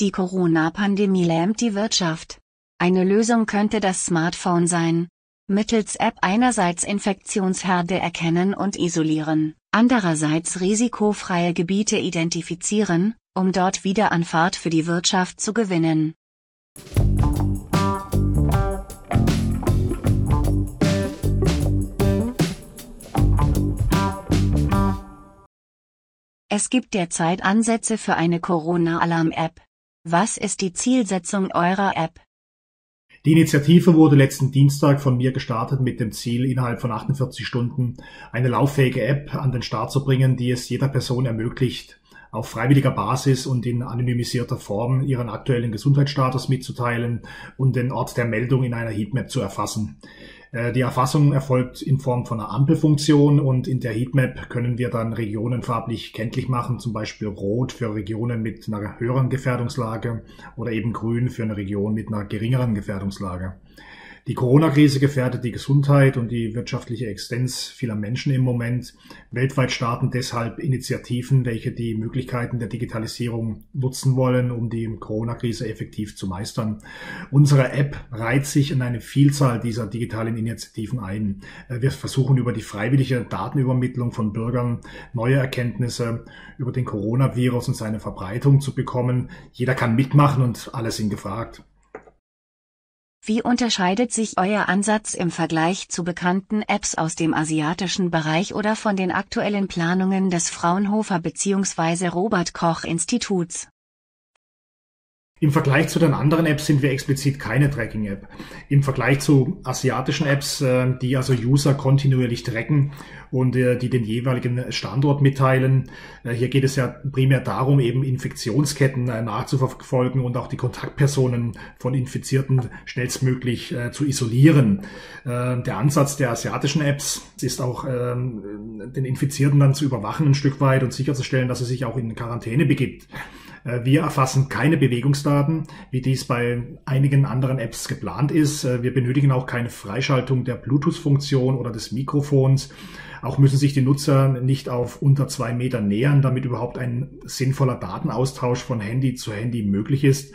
Die Corona-Pandemie lähmt die Wirtschaft. Eine Lösung könnte das Smartphone sein. Mittels App einerseits Infektionsherde erkennen und isolieren, andererseits risikofreie Gebiete identifizieren, um dort wieder an Fahrt für die Wirtschaft zu gewinnen. Es gibt derzeit Ansätze für eine Corona-Alarm-App. Was ist die Zielsetzung eurer App? Die Initiative wurde letzten Dienstag von mir gestartet mit dem Ziel, innerhalb von 48 Stunden eine lauffähige App an den Start zu bringen, die es jeder Person ermöglicht, auf freiwilliger Basis und in anonymisierter Form ihren aktuellen Gesundheitsstatus mitzuteilen und den Ort der Meldung in einer Heatmap zu erfassen. Äh, die Erfassung erfolgt in Form von einer Ampelfunktion und in der Heatmap können wir dann Regionen farblich kenntlich machen, zum Beispiel rot für Regionen mit einer höheren Gefährdungslage oder eben grün für eine Region mit einer geringeren Gefährdungslage. Die Corona-Krise gefährdet die Gesundheit und die wirtschaftliche Existenz vieler Menschen im Moment. Weltweit starten deshalb Initiativen, welche die Möglichkeiten der Digitalisierung nutzen wollen, um die Corona-Krise effektiv zu meistern. Unsere App reiht sich in eine Vielzahl dieser digitalen Initiativen ein. Wir versuchen über die freiwillige Datenübermittlung von Bürgern neue Erkenntnisse über den Coronavirus und seine Verbreitung zu bekommen. Jeder kann mitmachen und alle sind gefragt. Wie unterscheidet sich euer Ansatz im Vergleich zu bekannten Apps aus dem asiatischen Bereich oder von den aktuellen Planungen des Fraunhofer bzw. Robert Koch Instituts? Im Vergleich zu den anderen Apps sind wir explizit keine Tracking-App. Im Vergleich zu asiatischen Apps, äh, die also User kontinuierlich tracken und äh, die den jeweiligen Standort mitteilen, äh, hier geht es ja primär darum, eben Infektionsketten nachzuverfolgen und auch die Kontaktpersonen von Infizierten schnellstmöglich zu isolieren. Der Ansatz der asiatischen Apps ist auch, ähm, den Infizierten dann zu überwachen ein Stück weit und sicherzustellen, dass er sich auch in Quarantäne begibt. Äh, wir erfassen keine Bewegungsdaten, wie dies bei einigen anderen Apps geplant ist. Äh, wir benötigen auch keine Freischaltung der Bluetooth-Funktion oder des Mikrofons. Auch müssen sich die Nutzer nicht auf unter zwei Meter nähern, damit überhaupt ein sinnvoller Datenaustausch von Handy zu Handy möglich ist.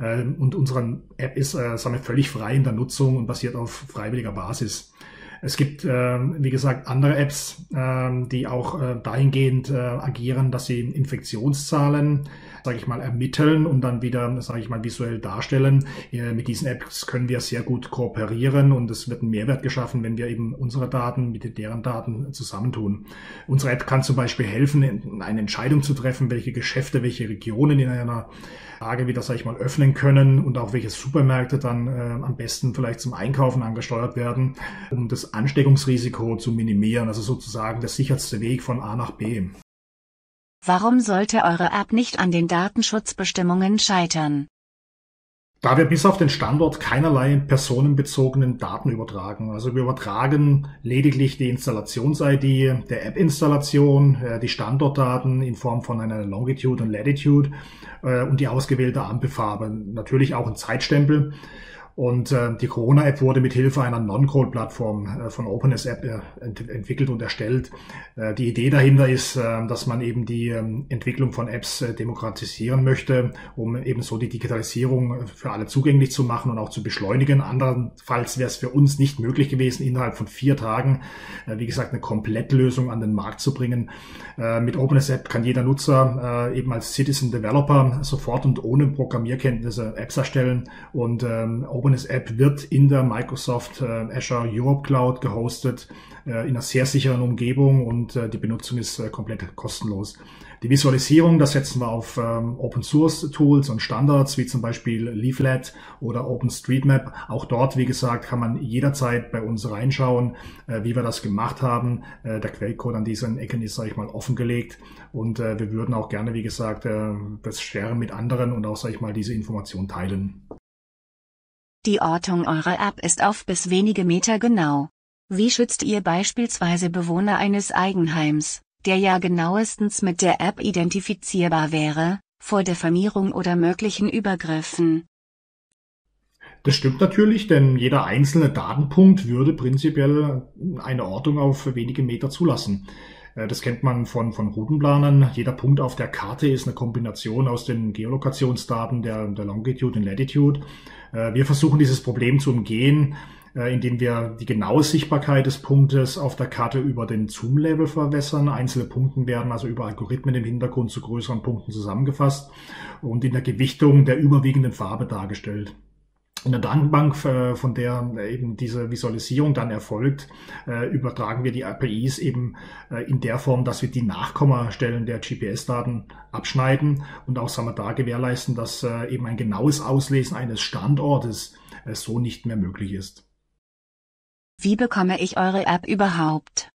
Äh, und unsere App ist sagen wir, völlig frei in der Nutzung und basiert auf freiwilliger Basis. Es gibt, wie gesagt, andere Apps, die auch dahingehend agieren, dass sie Infektionszahlen sage ich mal, ermitteln und dann wieder, sage ich mal, visuell darstellen. Mit diesen Apps können wir sehr gut kooperieren und es wird ein Mehrwert geschaffen, wenn wir eben unsere Daten mit deren Daten zusammentun. Unsere App kann zum Beispiel helfen, eine Entscheidung zu treffen, welche Geschäfte, welche Regionen in einer Lage wieder, sage ich mal, öffnen können und auch welche Supermärkte dann äh, am besten vielleicht zum Einkaufen angesteuert werden, um das Ansteckungsrisiko zu minimieren, also sozusagen der sicherste Weg von A nach B. Warum sollte eure App nicht an den Datenschutzbestimmungen scheitern? Da wir bis auf den Standort keinerlei personenbezogenen Daten übertragen. Also wir übertragen lediglich die Installations-ID der App-Installation, äh, die Standortdaten in Form von einer Longitude und Latitude äh, und die ausgewählte Ampelfarbe. Natürlich auch ein Zeitstempel. Und äh, die Corona-App wurde mit Hilfe einer Non-Code-Plattform äh, von OpenSAP äh, ent entwickelt und erstellt. Äh, die Idee dahinter ist, äh, dass man eben die äh, Entwicklung von Apps äh, demokratisieren möchte, um eben so die Digitalisierung äh, für alle zugänglich zu machen und auch zu beschleunigen. Andernfalls wäre es für uns nicht möglich gewesen, innerhalb von vier Tagen, äh, wie gesagt, eine Komplettlösung an den Markt zu bringen. Äh, mit OpenSAP kann jeder Nutzer äh, eben als Citizen Developer sofort und ohne Programmierkenntnisse Apps erstellen und ähm, Openes App wird in der Microsoft äh, Azure Europe Cloud gehostet, äh, in einer sehr sicheren Umgebung und äh, die Benutzung ist komplett kostenlos. Die Visualisierung, das setzen wir auf ähm, Open Source Tools und Standards, wie zum Beispiel Leaflet oder OpenStreetMap. Auch dort, wie gesagt, kann man jederzeit bei uns reinschauen, wie wir das gemacht haben. Der Quellcode an diesen Ecken ist, sage ich mal, offengelegt. Und wir würden auch gerne, wie gesagt, das sharen mit anderen und auch, sage ich mal, diese Information teilen. Die Ortung eurer App ist auf bis wenige Meter genau. Wie schützt ihr beispielsweise Bewohner eines Eigenheims, der ja genauestens mit der App identifizierbar wäre, vor Diffamierung oder möglichen Übergriffen? Das stimmt natürlich, denn jeder einzelne Datenpunkt würde prinzipiell eine Ortung auf wenige Meter zulassen. Äh, das kennt man von, von Routenplanern. Jeder Punkt auf der Karte ist eine Kombination aus den Geolokationsdaten der, der Longitude und Latitude. Äh, wir versuchen dieses Problem zu umgehen, äh, indem wir die genaue Sichtbarkeit des Punktes auf der Karte über den Zoom-Level verwässern. Einzelne Punkte werden also über Algorithmen im Hintergrund zu größeren Punkten zusammengefasst und in der Gewichtung der überwiegenden Farbe dargestellt in der Datenbank, äh, von der eben diese Visualisierung dann erfolgt, äh, übertragen wir die APIs eben äh, in der Form, dass wir die Nachkommastellen der GPS-Daten abschneiden und auch sagen wir, da gewährleisten, dass eben ein genaues Auslesen eines Standortes so nicht mehr möglich ist. Wie bekomme ich eure App überhaupt?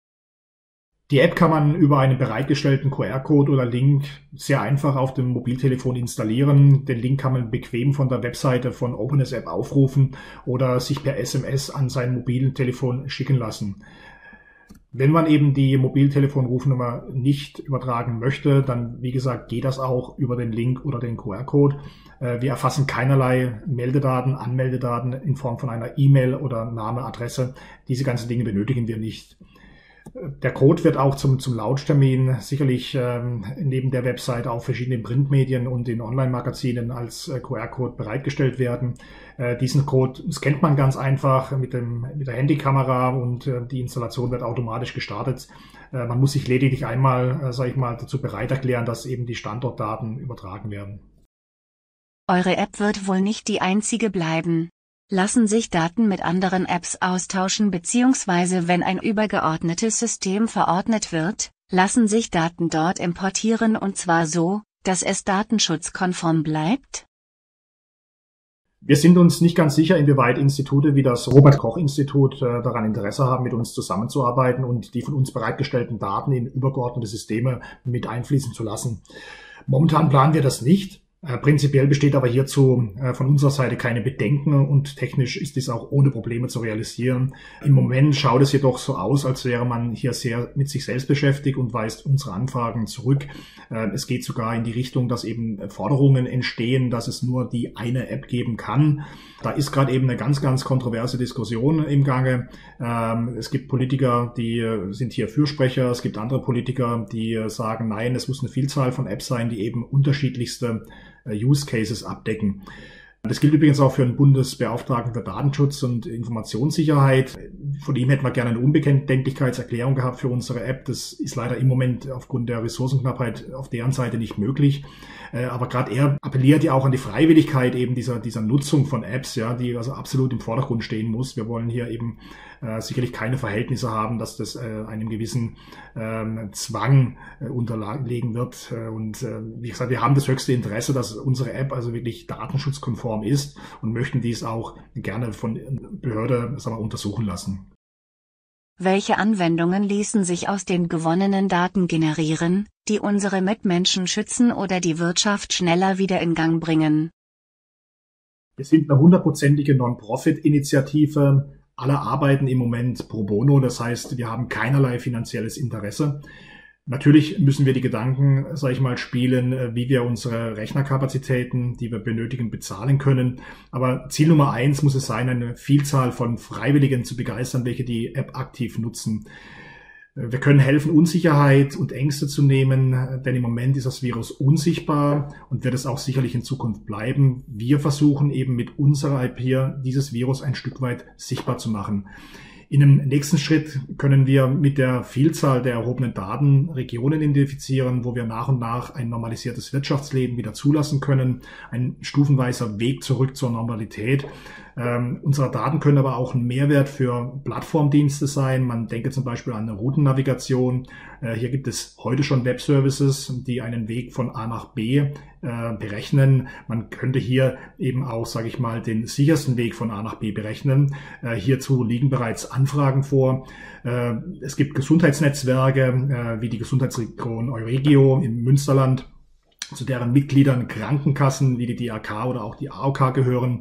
Die App kann man über einen bereitgestellten QR-Code oder Link sehr einfach auf dem Mobiltelefon installieren. Den Link kann man bequem von der Webseite von Openness App aufrufen oder sich per SMS an sein Mobiltelefon schicken lassen. Wenn man eben die Mobiltelefonrufnummer nicht übertragen möchte, dann wie gesagt geht das auch über den Link oder den QR-Code. Äh, wir erfassen keinerlei Meldedaten, Anmeldedaten in Form von einer E-Mail oder Name, Adresse. Diese ganzen Dinge benötigen wir nicht. Der Code wird auch zum, zum Launchtermin sicherlich ähm, neben der Website auf verschiedenen Printmedien und in Online-Magazinen als äh, QR-Code bereitgestellt werden. Äh, diesen Code scannt man ganz einfach mit, dem, mit der Handykamera und äh, die Installation wird automatisch gestartet. Äh, man muss sich lediglich einmal, äh, sage ich mal, dazu bereit erklären, dass eben die Standortdaten übertragen werden. Eure App wird wohl nicht die einzige bleiben. Lassen sich Daten mit anderen Apps austauschen bzw. wenn ein übergeordnetes System verordnet wird, lassen sich Daten dort importieren und zwar so, dass es datenschutzkonform bleibt? Wir sind uns nicht ganz sicher, inwieweit Institute wie das Robert Koch Institut äh, daran Interesse haben, mit uns zusammenzuarbeiten und die von uns bereitgestellten Daten in übergeordnete Systeme mit einfließen zu lassen. Momentan planen wir das nicht. Äh, prinzipiell besteht aber hierzu äh, von unserer Seite keine Bedenken und technisch ist dies auch ohne Probleme zu realisieren. Im Moment schaut es jedoch so aus, als wäre man hier sehr mit sich selbst beschäftigt und weist unsere Anfragen zurück. Äh, es geht sogar in die Richtung, dass eben Forderungen entstehen, dass es nur die eine App geben kann. Da ist gerade eben eine ganz, ganz kontroverse Diskussion im Gange. Ähm, es gibt Politiker, die sind hier Fürsprecher. Es gibt andere Politiker, die sagen, nein, es muss eine Vielzahl von Apps sein, die eben unterschiedlichste Use Cases abdecken. Das gilt übrigens auch für einen Bundesbeauftragten für Datenschutz und Informationssicherheit. Von ihm hätten wir gerne eine Unbekenntlichkeitserklärung gehabt für unsere App. Das ist leider im Moment aufgrund der Ressourcenknappheit auf deren Seite nicht möglich. Äh, aber gerade er appelliert ja auch an die Freiwilligkeit eben dieser, dieser Nutzung von Apps, ja, die also absolut im Vordergrund stehen muss. Wir wollen hier eben äh, sicherlich keine Verhältnisse haben, dass das äh, einem gewissen ähm, Zwang äh, unterlegen wird. Äh, und äh, wie gesagt, wir haben das höchste Interesse, dass unsere App also wirklich datenschutzkonform ist und möchten dies auch gerne von Behörde sagen wir, untersuchen lassen. Welche Anwendungen ließen sich aus den gewonnenen Daten generieren, die unsere Mitmenschen schützen oder die Wirtschaft schneller wieder in Gang bringen? Wir sind eine hundertprozentige Non-Profit-Initiative alle arbeiten im Moment pro bono, das heißt, wir haben keinerlei finanzielles Interesse. Natürlich müssen wir die Gedanken, sage ich mal, spielen, äh, wie wir unsere Rechnerkapazitäten, die wir benötigen, bezahlen können. Aber Ziel Nummer eins muss es sein, eine Vielzahl von Freiwilligen zu begeistern, welche die App aktiv nutzen. Wir können helfen, Unsicherheit und Ängste zu nehmen, denn im Moment ist das Virus unsichtbar und wird es auch sicherlich in Zukunft bleiben. Wir versuchen eben mit unserer IP dieses Virus ein Stück weit sichtbar zu machen. In einem nächsten Schritt können wir mit der Vielzahl der erhobenen Daten Regionen identifizieren, wo wir nach und nach ein normalisiertes Wirtschaftsleben wieder zulassen können. Ein stufenweiser Weg zurück zur Normalität. Ähm, unsere Daten können aber auch ein Mehrwert für Plattformdienste sein. Man denke zum Beispiel an eine Routennavigation. Äh, hier gibt es heute schon Webservices, die einen Weg von A nach B äh, berechnen. Man könnte hier eben auch, sage ich mal, den sichersten Weg von A nach B berechnen. Äh, hierzu liegen bereits Anfragen vor. Äh, es gibt Gesundheitsnetzwerke äh, wie die Gesundheitsregion Euregio im Münsterland zu deren Mitgliedern Krankenkassen wie die DAK oder auch die AOK gehören,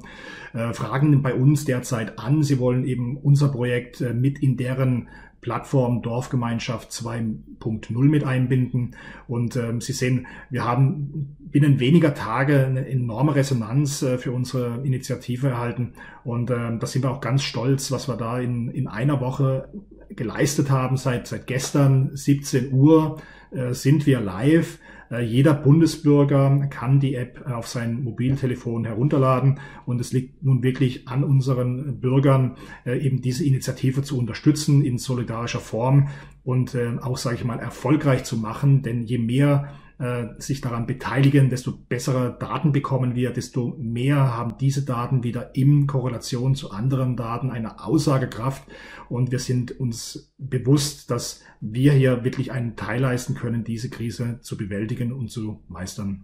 äh, fragen bei uns derzeit an. Sie wollen eben unser Projekt äh, mit in deren Plattform Dorfgemeinschaft 2.0 mit einbinden. Und ähm, Sie sehen, wir haben binnen weniger Tage eine enorme Resonanz äh, für unsere Initiative erhalten. Und ähm, da sind wir auch ganz stolz, was wir da in, in einer Woche geleistet haben. Seit, seit gestern 17 Uhr äh, sind wir live. Äh, jeder Bundesbürger kann die App auf sein Mobiltelefon herunterladen und es liegt nun wirklich an unseren Bürgern, äh, eben diese Initiative zu unterstützen in solidarischer Form und äh, auch, sage ich mal, erfolgreich zu machen. Denn je mehr äh, sich daran beteiligen, desto bessere Daten bekommen wir, desto mehr haben diese Daten wieder in Korrelation zu anderen Daten eine Aussagekraft. Und wir sind uns bewusst, dass wir hier wirklich einen Teil leisten können, diese Krise zu bewältigen und zu meistern.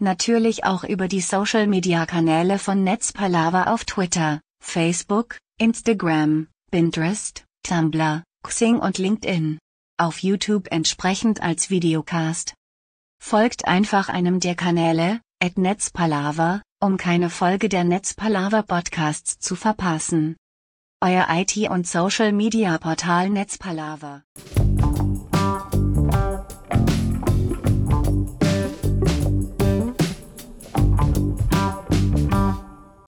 Natürlich auch über die Social-Media-Kanäle von Netzpalava auf Twitter, Facebook, Instagram, Pinterest, Tumblr, Xing und LinkedIn. Auf YouTube entsprechend als Videocast. Folgt einfach einem der Kanäle, at Netzpalava, um keine Folge der Netzpalava Podcasts zu verpassen. Euer IT- und Social-Media-Portal Netzpalava.